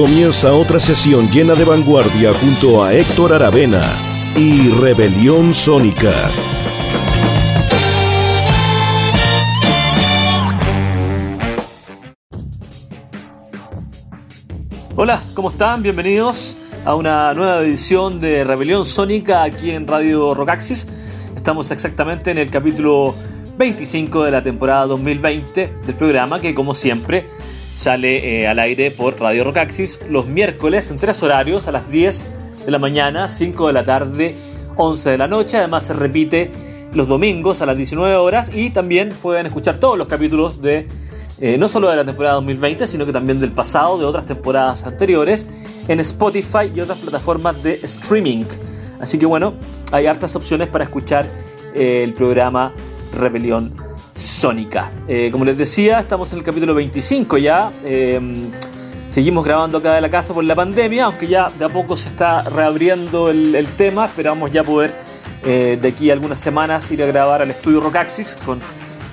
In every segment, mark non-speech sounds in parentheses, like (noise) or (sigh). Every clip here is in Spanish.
Comienza otra sesión llena de vanguardia junto a Héctor Aravena y Rebelión Sónica. Hola, ¿cómo están? Bienvenidos a una nueva edición de Rebelión Sónica aquí en Radio Rocaxis. Estamos exactamente en el capítulo 25 de la temporada 2020 del programa que como siempre sale eh, al aire por Radio Rocaxis los miércoles en tres horarios a las 10 de la mañana, 5 de la tarde, 11 de la noche. Además se repite los domingos a las 19 horas y también pueden escuchar todos los capítulos de eh, no solo de la temporada 2020, sino que también del pasado, de otras temporadas anteriores, en Spotify y otras plataformas de streaming. Así que bueno, hay hartas opciones para escuchar eh, el programa Rebelión Sónica. Eh, como les decía, estamos en el capítulo 25 ya. Em, seguimos grabando acá de la casa por la pandemia, aunque ya de a poco se está reabriendo el, tema. Esperamos ya poder eh, de aquí a algunas semanas ir a grabar al estudio Rockaxis con,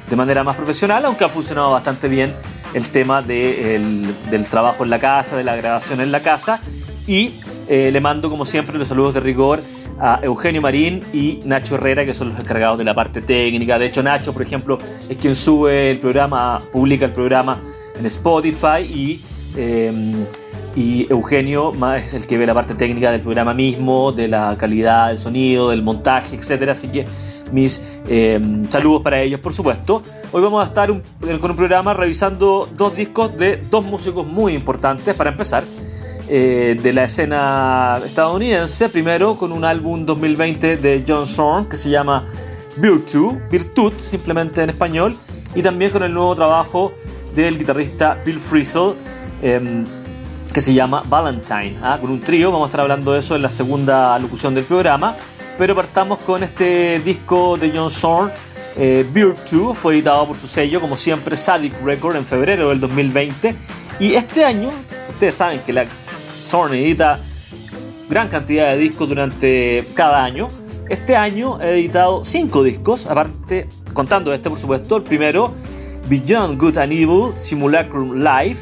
de manera más profesional, aunque ha funcionado bastante bien el tema del trabajo en la casa, de la grabación en la casa. Y eh, le mando, como siempre, los saludos de rigor a Eugenio Marín y Nacho Herrera, que son los encargados de la parte técnica. De hecho, Nacho, por ejemplo, es quien sube el programa, publica el programa en Spotify y, em, y Eugenio es el que ve la parte técnica del programa mismo, de la calidad del sonido, del montaje, etc. Así que mis em, saludos para ellos, por supuesto. Hoy vamos a estar con un programa revisando dos discos de dos músicos muy importantes. Para empezar, eh, de la escena estadounidense, primero con un álbum 2020 de John Zorn que se llama Virtue, Virtud, simplemente en español, y también con el nuevo trabajo del guitarrista Bill Frisell em, que se llama Valentine, ¿ah? con un trío, vamos a estar hablando de eso en la segunda locución del programa, pero partamos con este disco de John Zorn, eh, Virtue, fue editado por su sello, como siempre, Sadik Record en febrero del 2020, y este año, ustedes saben que la Zorn edita gran cantidad de discos durante cada año. Este año he editado cinco discos, aparte, contando este por supuesto, el primero, Beyond Good and Evil, Simulacrum Live,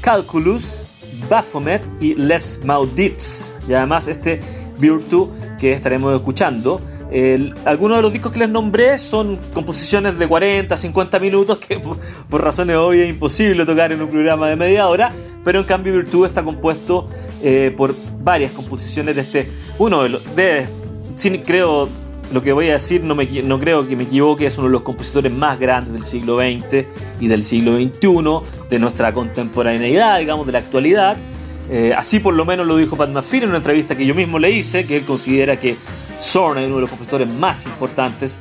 Calculus, Baphomet y Les Maudits. Y además este Virtue que estaremos escuchando algunos de los discos que les nombré son composiciones de 40, 50 minutos que por, razones obvias es imposible tocar en un programa de media hora, pero en cambio Virtud está compuesto eh, por varias composiciones de este, uno de los, de, creo, lo que voy a decir no, me, no creo que me equivoque, es uno de los compositores más grandes del siglo XX y del siglo XXI, de nuestra contemporaneidad, digamos, de la actualidad. Eh, así por lo menos lo dijo Pat McPhee en una entrevista que yo mismo le hice, que él considera que Zorn es uno de los compositores más importantes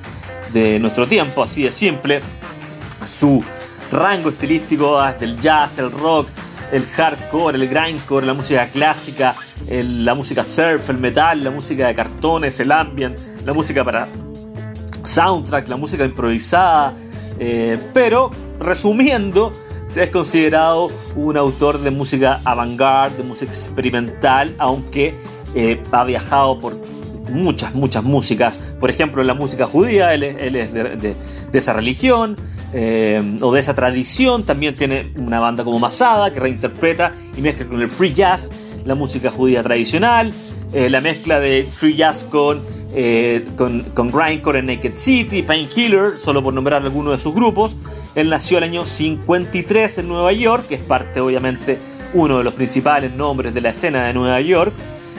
de nuestro tiempo, así de simple. Su rango estilístico desde el jazz, el rock, el hardcore, el grindcore, la música clásica, la música surf, el metal, la música de cartones, el ambient, la música para soundtrack, la música improvisada. Eh, pero resumiendo, es considerado un autor de música avant-garde, de música experimental, aunque eh, ha viajado por muchas, muchas músicas. Por ejemplo, la música judía, él es, de, esa religión eh, o de esa tradición. También tiene una banda como Masada que reinterpreta y mezcla con el free jazz la música judía tradicional. Eh, la mezcla de free jazz con, eh, con, con, grindcore en Naked City, Painkiller, solo por nombrar algunos de sus grupos. Él nació el año 53 en Nueva York, que es parte obviamente uno de los principales nombres de la escena de Nueva York.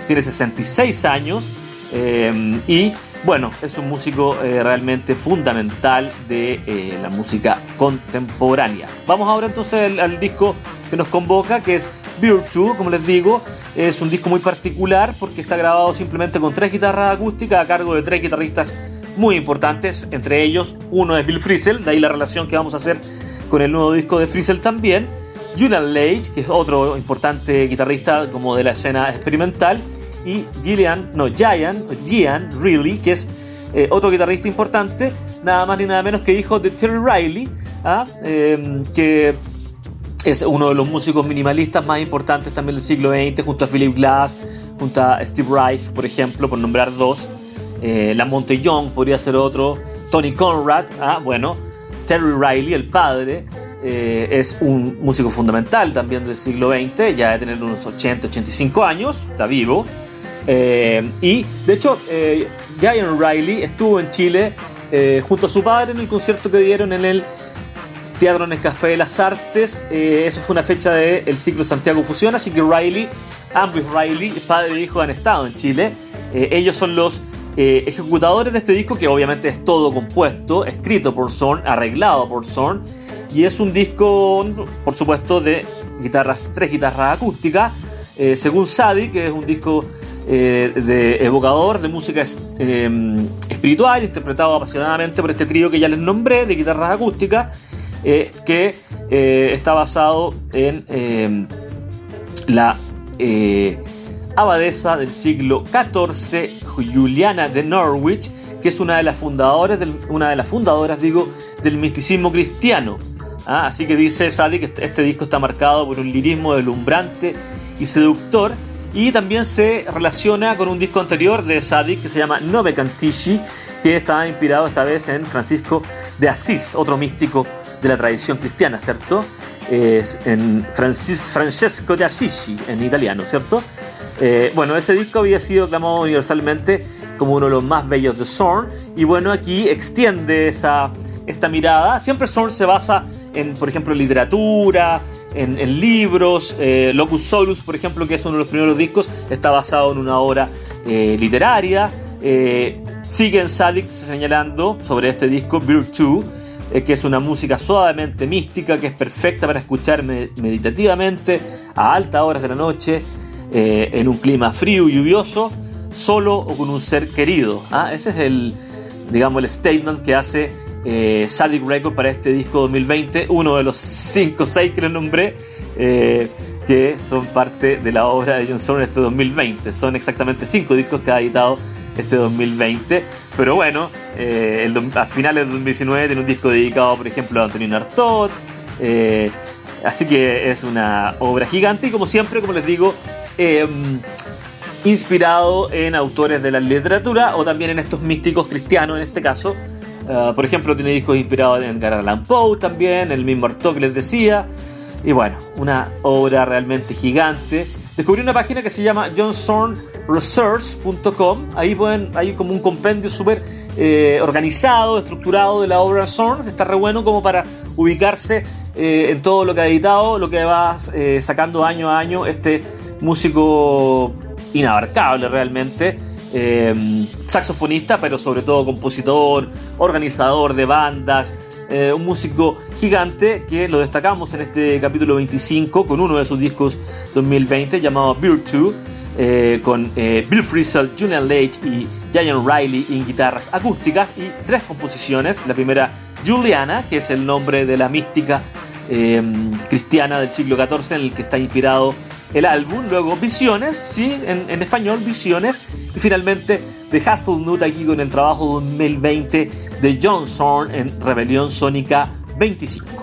Tiene 66 años eh, y bueno, es un músico eh, realmente fundamental de eh, la música contemporánea. Vamos ahora entonces al, disco que nos convoca, que es Virtue, como les digo. Es un disco muy particular porque está grabado simplemente con tres guitarras acústicas a cargo de tres guitarristas muy importantes, entre ellos uno es Bill Frisell, de ahí la relación que vamos a hacer con el nuevo disco de Frisell también, Julian Lage, que es otro importante guitarrista como de la escena experimental, y Gillian, no, Gian, Gian Really, que es eh, otro guitarrista importante, nada más ni nada menos que hijo de Terry Riley, ¿ah? em, que es uno de los músicos minimalistas más importantes también del siglo XX, junto a Philip Glass, junto a Steve Reich, por ejemplo, por nombrar dos. Eh, la Monte Young podría ser otro. Tony Conrad, ¿ah? bueno, Terry Riley, el padre, eh, es un músico fundamental también del siglo XX, ya de tener unos 80, 85 años, está vivo. Eh, y de hecho, eh, Riley estuvo en Chile junto a su padre en el concierto que dieron en el Teatro Nescafé de las Artes. eso fue una fecha del ciclo Santiago Fusión, así que Riley, ambos Riley, padre e hijo, han estado en Chile. ellos son los ejecutadores de este disco, que obviamente es todo compuesto, escrito por Zorn, arreglado por Zorn. Y es un disco, por supuesto, de guitarras, tres guitarras acústicas. según Sadi, que es un disco eh, de evocador de música em, espiritual, interpretado apasionadamente por este trío que ya les nombré, de guitarras acústicas, eh, que eh, está basado en em, la abadesa del siglo XIV, Juliana de Norwich, que es una de las fundadoras del, una de las fundadoras, digo, del misticismo cristiano. Ah, así que dice Sadi que este, este disco está marcado por un lirismo deslumbrante y seductor y también se relaciona con un disco anterior de Sadik que se llama Nove Cantici, que estaba inspirado esta vez en Francisco de Asís, otro místico de la tradición cristiana, ¿cierto? Es en Francis, Francesco de Assisi, en italiano, ¿cierto? Eh, bueno, ese disco había sido aclamado universalmente como uno de los más bellos de Zorn, y bueno, aquí extiende esa, esta mirada. Siempre Zorn se basa en, por ejemplo, literatura, en, libros. Eh, Locus Solus, por ejemplo, que es uno de los primeros discos, está basado en una obra eh, literaria. Siguen Sadix señalando sobre este disco Virtue, que es una música suavemente mística, que es perfecta para escuchar meditativamente a altas horas de la noche, en un clima frío y lluvioso, solo o con un ser querido. ¿ah? Ese es el, digamos, el statement que hace eh, Sadik Records para este disco 2020, uno de los 5 o 6 que les nombré, eh, que son parte de la obra de John Zorn este 2020. Son exactamente 5 discos que ha editado este 2020, pero bueno, eh, a finales de 2019 tiene un disco dedicado, por ejemplo, a Antonio Artaud. Eh, así que es una obra gigante y como siempre, como les digo, inspirado en autores de la literatura o también en estos místicos cristianos en este caso, Ah, por ejemplo, tiene discos inspirados en Edgar Allan Poe también, el mismo Artaud que les decía. Y bueno, una obra realmente gigante. Descubrí una página que se llama johnsonresearch.com. Ahí pueden, hay como un compendio súper eh, organizado, estructurado de la obra de Zorn. Está re bueno como para ubicarse eh, en todo lo que ha editado, lo que va eh, sacando año a año este músico inabarcable realmente. Eh, saxofonista, pero sobre todo compositor, organizador de bandas, eh, un músico gigante que lo destacamos en este capítulo 25 con uno de sus discos 2020 llamado Virtue, eh, con Bill Frisell, Julian Lage y Giant Riley en guitarras acústicas y tres composiciones. La primera, Juliana, que es el nombre de la mística cristiana del siglo XIV en el que está inspirado el álbum, luego Visiones, ¿sí? En, español, Visiones, y finalmente The Hazelnut aquí con el trabajo 2020 de John Zorn en Rebelión Sónica 25.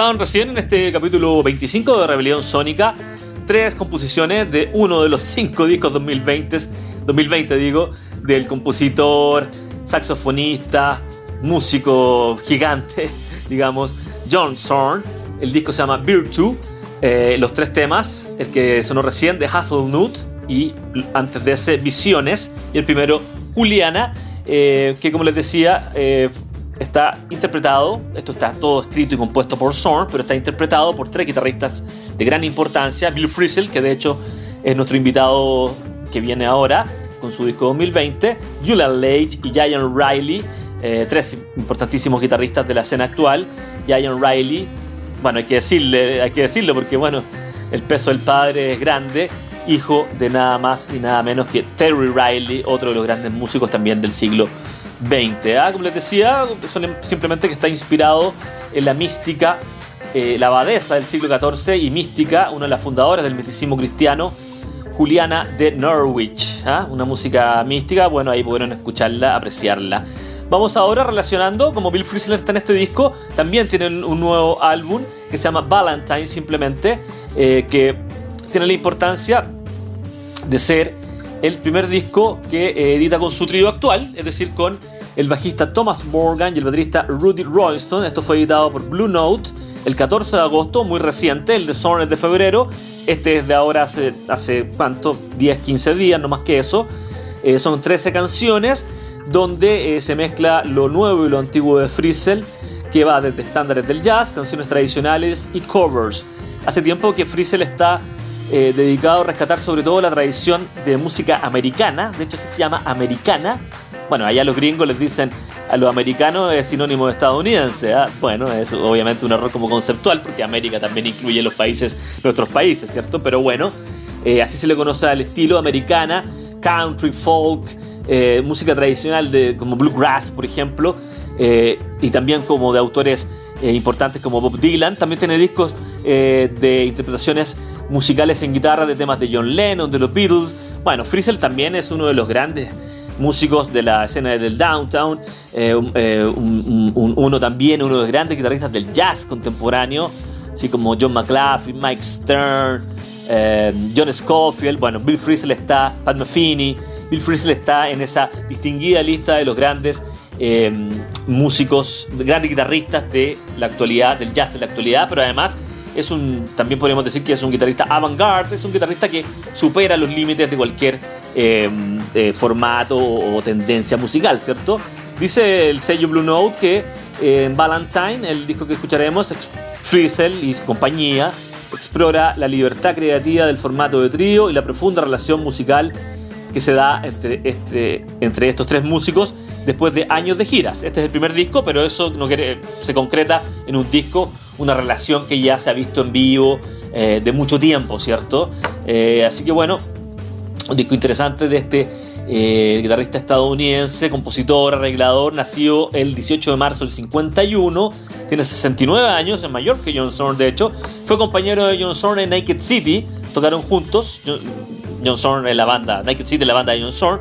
Escuchaban recién en este capítulo 25 de Rebelión Sónica, tres composiciones de uno de los cinco discos 2020, 2020 digo, del compositor, saxofonista, músico gigante, (laughs) digamos, John Zorn. El disco se llama Virtue. Eh, los tres temas, el que sonó recién de Hazelnut y antes de ese Visiones y el primero Juliana, eh, que como les decía eh, está interpretado, esto está todo escrito y compuesto por Zorn, pero está interpretado por tres guitarristas de gran importancia, Bill Frisell, que de hecho es nuestro invitado que viene ahora con su disco 2020, Julian Lage y Giant Riley, eh, tres importantísimos guitarristas de la escena actual. Giant Riley, bueno, hay que decirle, hay que decirlo porque bueno, el peso del padre es grande, hijo de nada más y nada menos que Terry Riley, otro de los grandes músicos también del siglo 20. ¿ah? Como les decía, simplemente que está inspirado en la mística, eh, la abadesa del siglo XIV y mística, una de las fundadoras del misticismo cristiano, Juliana de Norwich. ¿ah? Una música mística, bueno, ahí pudieron escucharla, apreciarla. Vamos ahora relacionando, como Bill Frisell está en este disco, también tienen un nuevo álbum que se llama Valentine simplemente, eh, que tiene la importancia de ser el primer disco que eh, edita con su trío actual, es decir, con el bajista Thomas Morgan y el baterista Rudy Royston. Esto fue editado por Blue Note el 14 de agosto, muy reciente, el de Zorn de febrero. Este es de ahora hace, hace ¿cuánto? 10, 15 días, no más que eso. Eh, son 13 canciones donde eh, se mezcla lo nuevo y lo antiguo de Frizzle, que va desde estándares del jazz, canciones tradicionales y covers. Hace tiempo que Frizzle está eh, dedicado a rescatar sobre todo la tradición de música americana, de hecho se llama americana. Bueno, allá los gringos les dicen a los americanos es sinónimo de estadounidense. ¿ah? Bueno, es obviamente un error como conceptual porque América también incluye los países, nuestros países, ¿cierto? Pero bueno, eh, así se le conoce al estilo americana, country, folk, eh, música tradicional de, como bluegrass, por ejemplo, y también como de autores importantes como Bob Dylan. También tiene discos de interpretaciones musicales en guitarra de temas de John Lennon, de los Beatles. Bueno, Frizzle también es uno de los grandes músicos de la escena del downtown, eh, eh, uno también, uno de los grandes guitarristas del jazz contemporáneo, así como John McLaughlin, Mike Stern, eh, John Scofield, bueno, Bill Frisell está, Pat Metheny, Bill Frisell está en esa distinguida lista de los grandes músicos, grandes guitarristas de la actualidad, del jazz de la actualidad, pero además es un, también podríamos decir que es un guitarrista avant-garde, es un guitarrista que supera los límites de cualquier em, eh, formato o tendencia musical, ¿cierto? Dice el sello Blue Note que en Valentine, el disco que escucharemos, Frizzle y compañía, explora la libertad creativa del formato de trío y la profunda relación musical que se da entre, este, entre estos tres músicos después de años de giras. Este es el primer disco, pero eso no se concreta en un disco una relación que ya se ha visto en vivo eh, de mucho tiempo, ¿cierto? Eh, así que bueno, un disco interesante de este eh, guitarrista estadounidense, compositor, arreglador, nació el 18 de marzo del 51, tiene 69 años, es mayor que John Zorn de hecho, fue compañero de John Zorn en Naked City, tocaron juntos, John Zorn en la banda, Naked City la banda de John Zorn,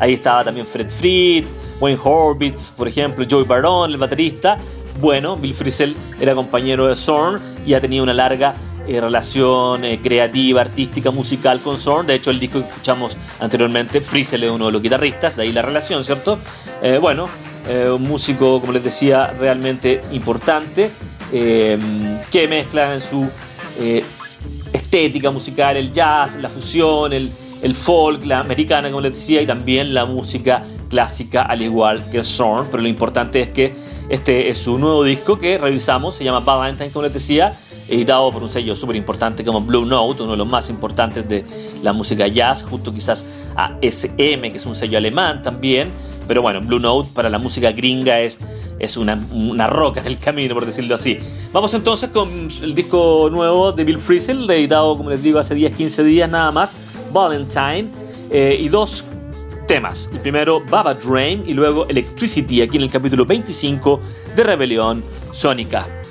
ahí estaba también Fred Fried, Wayne Horvitz, por ejemplo, Joey Baron, el baterista, bueno, Bill Frisell era compañero de Zorn y ha tenido una larga eh, relación eh, creativa, artística, musical con Zorn. De hecho, el disco que escuchamos anteriormente, Frisell es uno de los guitarristas, de ahí la relación, ¿cierto? Eh, bueno, un músico, como les decía, realmente importante, que mezcla en su estética musical el jazz, la fusión, el, el folk, la americana, como les decía, y también la música clásica, al igual que Zorn. Pero lo importante es que este es su nuevo disco que revisamos, se llama Valentine, como les decía, editado por un sello súper importante como Blue Note, uno de los más importantes de la música jazz, junto quizás a SM, que es un sello alemán también. Pero bueno, Blue Note para la música gringa es, es una, una roca en el camino, por decirlo así. Vamos entonces con el disco nuevo de Bill Frisell, editado, como les digo, hace 10-15 días nada más, Valentine, eh, y dos temas. El primero, Baba Drain, y luego Electricity, aquí en el capítulo 25 de Rebelión Sónica.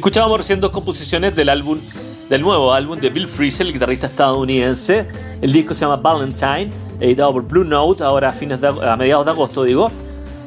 Escuchábamos recién dos composiciones del álbum del nuevo álbum de Bill Frisell, el guitarrista estadounidense. El disco se llama Valentine, editado por Blue Note, ahora a, fines a mediados de agosto, digo.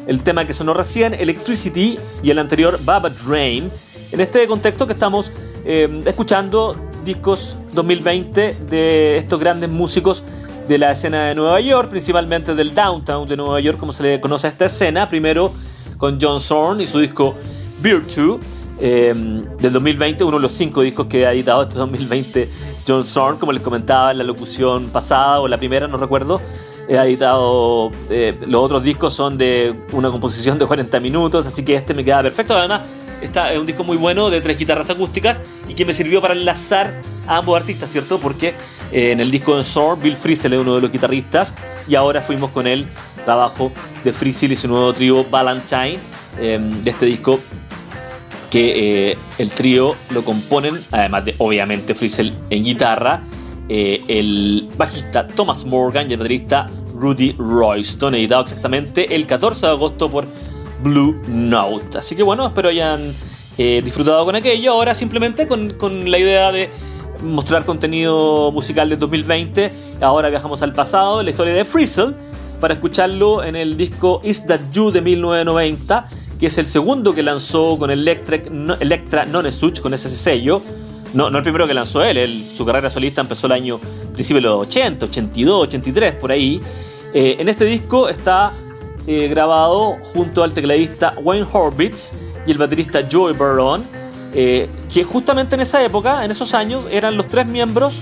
El tema que sonó recién, Electricity, y el anterior, Baba Dream. En este contexto que estamos eh, escuchando discos 2020 de estos grandes músicos de la escena de Nueva York, principalmente del downtown de Nueva York, como se le conoce a esta escena. Primero con John Zorn y su disco Virtue eh, del 2020, uno de los cinco discos que ha editado este 2020 John Zorn, como les comentaba en la locución pasada o la primera, no recuerdo. Ha editado, eh, los otros discos son de una composición de 40 minutos, así que este me queda perfecto. Además, esta es un disco muy bueno de tres guitarras acústicas y que me sirvió para enlazar a ambos artistas, ¿cierto? Porque eh, en el disco de Zorn, Bill Frisell es uno de los guitarristas y ahora fuimos con el trabajo de Frisell y su nuevo trío Valentine de este disco que eh, el trío lo componen, además de obviamente Frizzle en guitarra, eh, el bajista Thomas Morgan y el baterista Rudy Royston, editado exactamente el 14 de agosto por Blue Note. Así que bueno, espero hayan eh, disfrutado con aquello. Ahora simplemente con, con, la idea de mostrar contenido musical de 2020. Ahora viajamos al pasado, la historia de Frizzle, para escucharlo en el disco Is That You de 1990 que es el segundo que lanzó con Electric, Electra Non-Such, con ese sello. No, no el primero que lanzó él, su carrera solista empezó el año principio de los 80, 82, 83, por ahí. Eh, en este disco está eh, grabado junto al tecladista Wayne Horvitz y el baterista Joey Barron, eh, que justamente en esa época, en esos años, eran los tres miembros,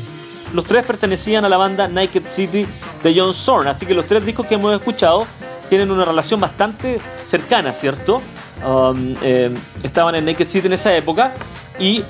los tres pertenecían a la banda Naked City de John Zorn, así que los tres discos que hemos escuchado tienen una relación bastante cercana, ¿cierto? Um, eh, estaban en Naked City en esa época y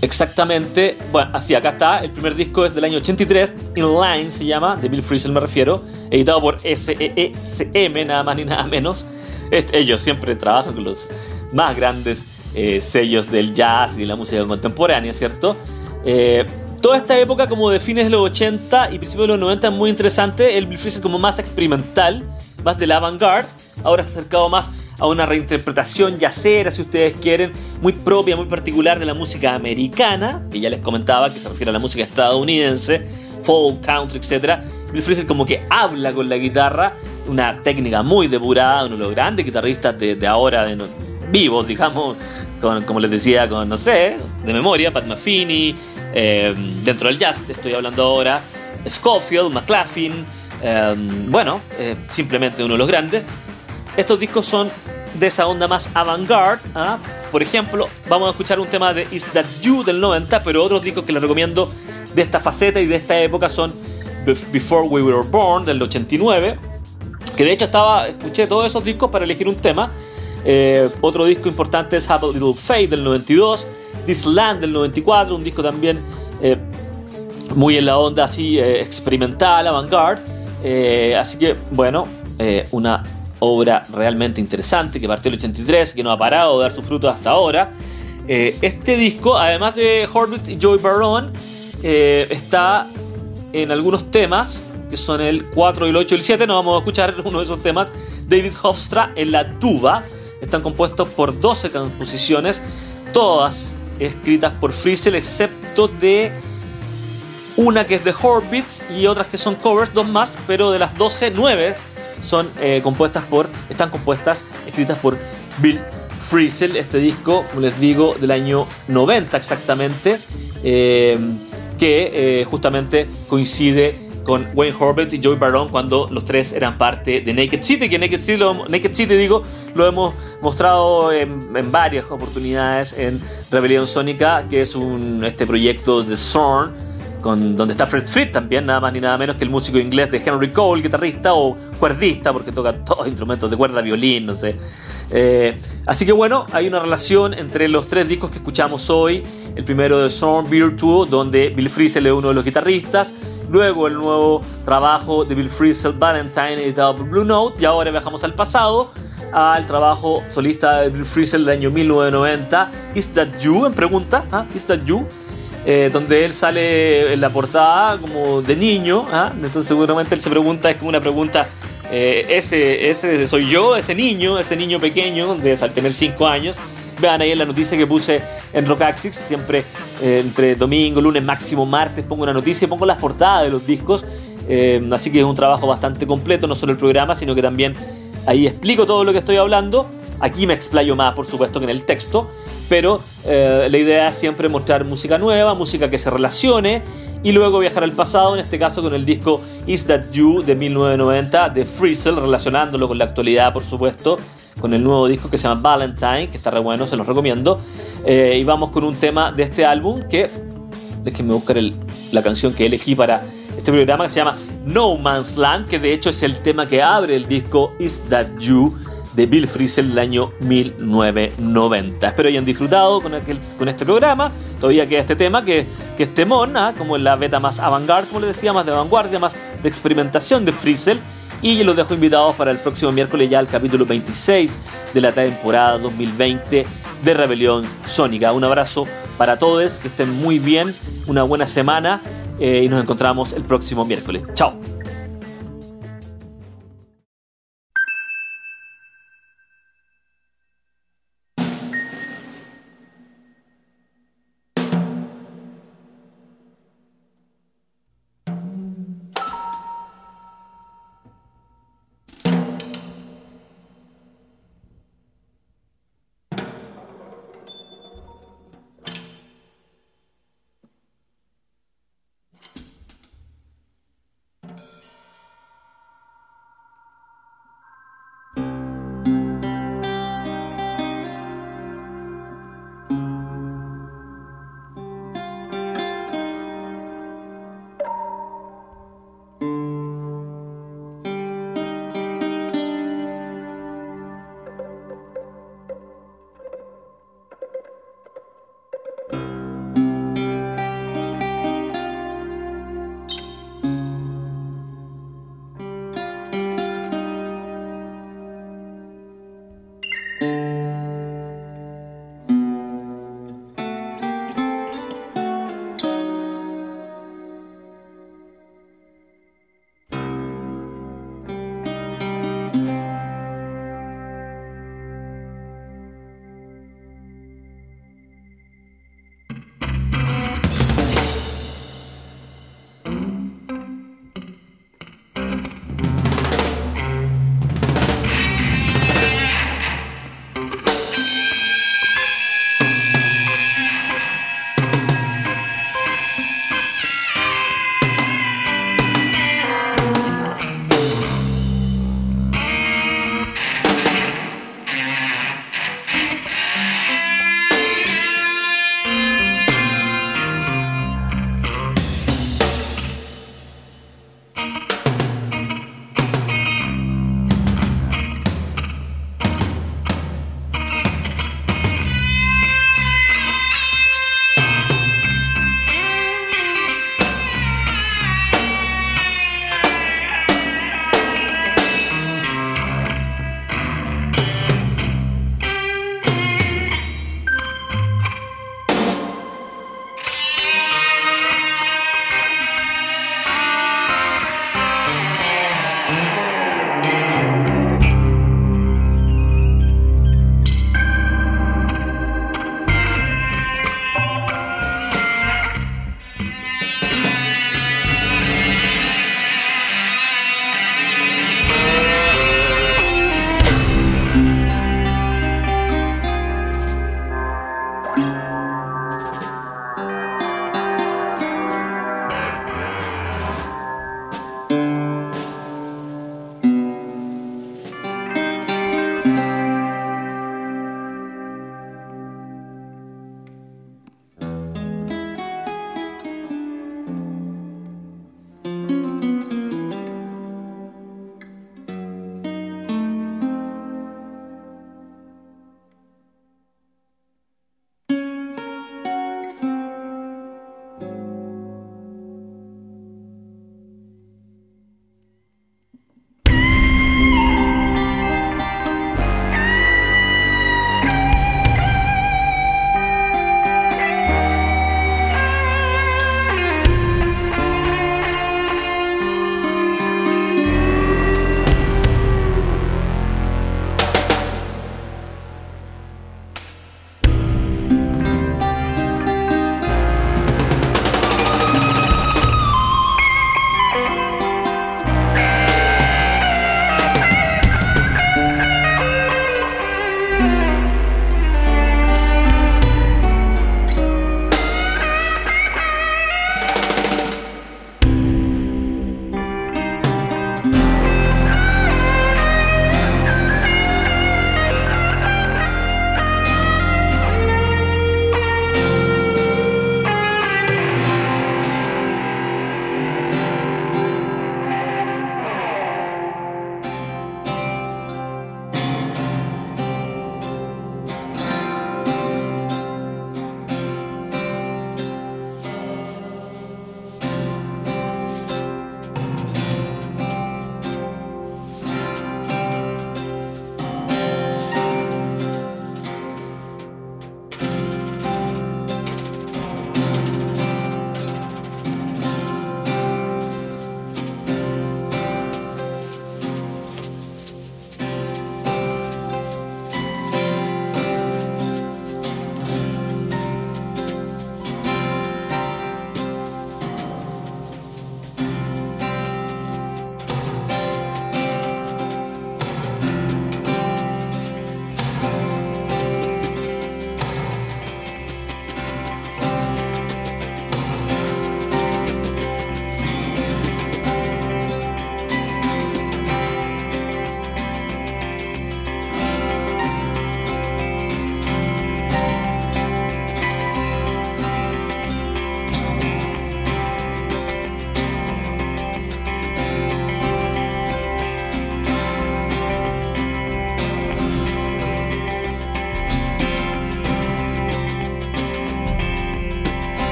exactamente, bueno, así acá está, el primer disco es del año 83, In Line se llama, de Bill Frisell me refiero, editado por SEECM, nada más ni nada menos. ellos siempre trabajan con los más grandes eh, sellos del jazz y de la música contemporánea, ¿cierto? Eh, Toda esta época como de fines de los 80 y principios de los 90 es muy interesante. El Bill Frisell como más experimental, más de la avant-garde. Ahora se ha acercado más a una reinterpretación yacera, si ustedes quieren, muy propia, muy particular de la música americana, que ya les comentaba que se refiere a la música estadounidense, folk, country, etc. Bill Frisell como que habla con la guitarra, una técnica muy depurada, uno de los grandes guitarristas de, ahora, de vivos, digamos, como les decía, con, no sé, de memoria, Pat Metheny, eh, dentro del jazz, te estoy hablando ahora, Scofield, McLaughlin, eh, bueno, eh, simplemente uno de los grandes. Estos discos son de esa onda más avant-garde. ¿ah? Por ejemplo, vamos a escuchar un tema de Is That You del 90, pero otros discos que les recomiendo de esta faceta y de esta época son Before We Were Born del 89, que de hecho estaba, escuché todos esos discos para elegir un tema. otro disco importante es Have a Little Faith del 92, This Land del 94, un disco también eh, muy en la onda así eh, experimental, avant-garde. Eh, así que, bueno, una obra realmente interesante que partió el 83, que no ha parado de dar sus frutos hasta ahora. este disco, además de Horvitz y Joey Barron, está en algunos temas, que son el 4, el 8 y el 7. No vamos a escuchar (laughs) uno de esos temas. David Hofstra en la tuba. Están compuestos por 12 composiciones, todas escritas por Frizzle, excepto de una que es de Horvitz y otras que son covers, dos más, pero de las 12, 9 son eh, compuestas por, están compuestas, escritas por Bill Frisell, este disco, como les digo, del año 90 exactamente, eh, que eh, justamente coincide con Wayne Horvath y Joey Barron cuando los tres eran parte de Naked City, que Naked City, lo, Naked City digo, lo hemos mostrado en, varias oportunidades en Rebelión Sónica, que es este proyecto de Zorn, con, donde está Fred Frith también, nada más ni nada menos que el músico inglés de Henry Cole, guitarrista o cuerdista, porque toca todos instrumentos de cuerda, violín, no sé. Eh, así que bueno, hay una relación entre los tres discos que escuchamos hoy. El primero de Zorn Virtual, donde Bill Frisell es uno de los guitarristas. Luego el nuevo trabajo de Bill Frisell, Valentine, editado por Blue Note. Y ahora viajamos al pasado, al trabajo solista de Bill Frisell del año 1990, Is That You? En pregunta, ¿ah? Is That You? Eh, donde él sale en la portada como de niño. ¿ah? Entonces seguramente él se pregunta, es como una pregunta, eh, ese, ese soy yo, ese niño, ese niño pequeño, de tener 5 años. Vean ahí en la noticia que puse en Rockaxis, siempre eh, entre domingo, lunes, máximo martes pongo una noticia y pongo las portadas de los discos. Eh, así que es un trabajo bastante completo, no solo el programa, sino que también ahí explico todo lo que estoy hablando. Aquí me explayo más, por supuesto, que en el texto, pero eh, la idea es siempre mostrar música nueva, música que se relacione y luego viajar al pasado, en este caso con el disco Is That You de 1990 de Frizzle, relacionándolo con la actualidad, por supuesto, con el nuevo disco que se llama Valentine, que está re bueno, se los recomiendo. Eh, y vamos con un tema de este álbum que, déjenme buscar la canción que elegí para este programa, que se llama No Man's Land, que de hecho es el tema que abre el disco Is That You de Bill Frisell del año 1990. Espero hayan disfrutado con, con este programa. Todavía queda este tema que, que es temón, ¿ah? como la beta más avant-garde, como les decía, más de vanguardia, más de experimentación de Frisell. Y los dejo invitados para el próximo miércoles ya al capítulo 26 de la temporada 2020 de Rebelión Sónica. Un abrazo para todos, que estén muy bien, una buena semana eh, y nos encontramos el próximo miércoles. Chao.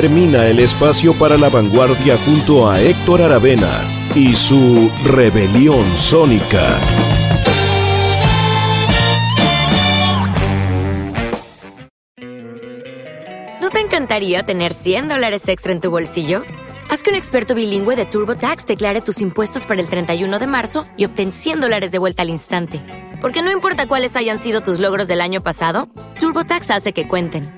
Termina el espacio para la vanguardia junto a Héctor Aravena y su rebelión sónica. ¿No te encantaría tener 100 dólares extra en tu bolsillo? Haz que un experto bilingüe de TurboTax declare tus impuestos para el 31 de marzo y obtén 100 dólares de vuelta al instante. Porque no importa cuáles hayan sido tus logros del año pasado, TurboTax hace que cuenten.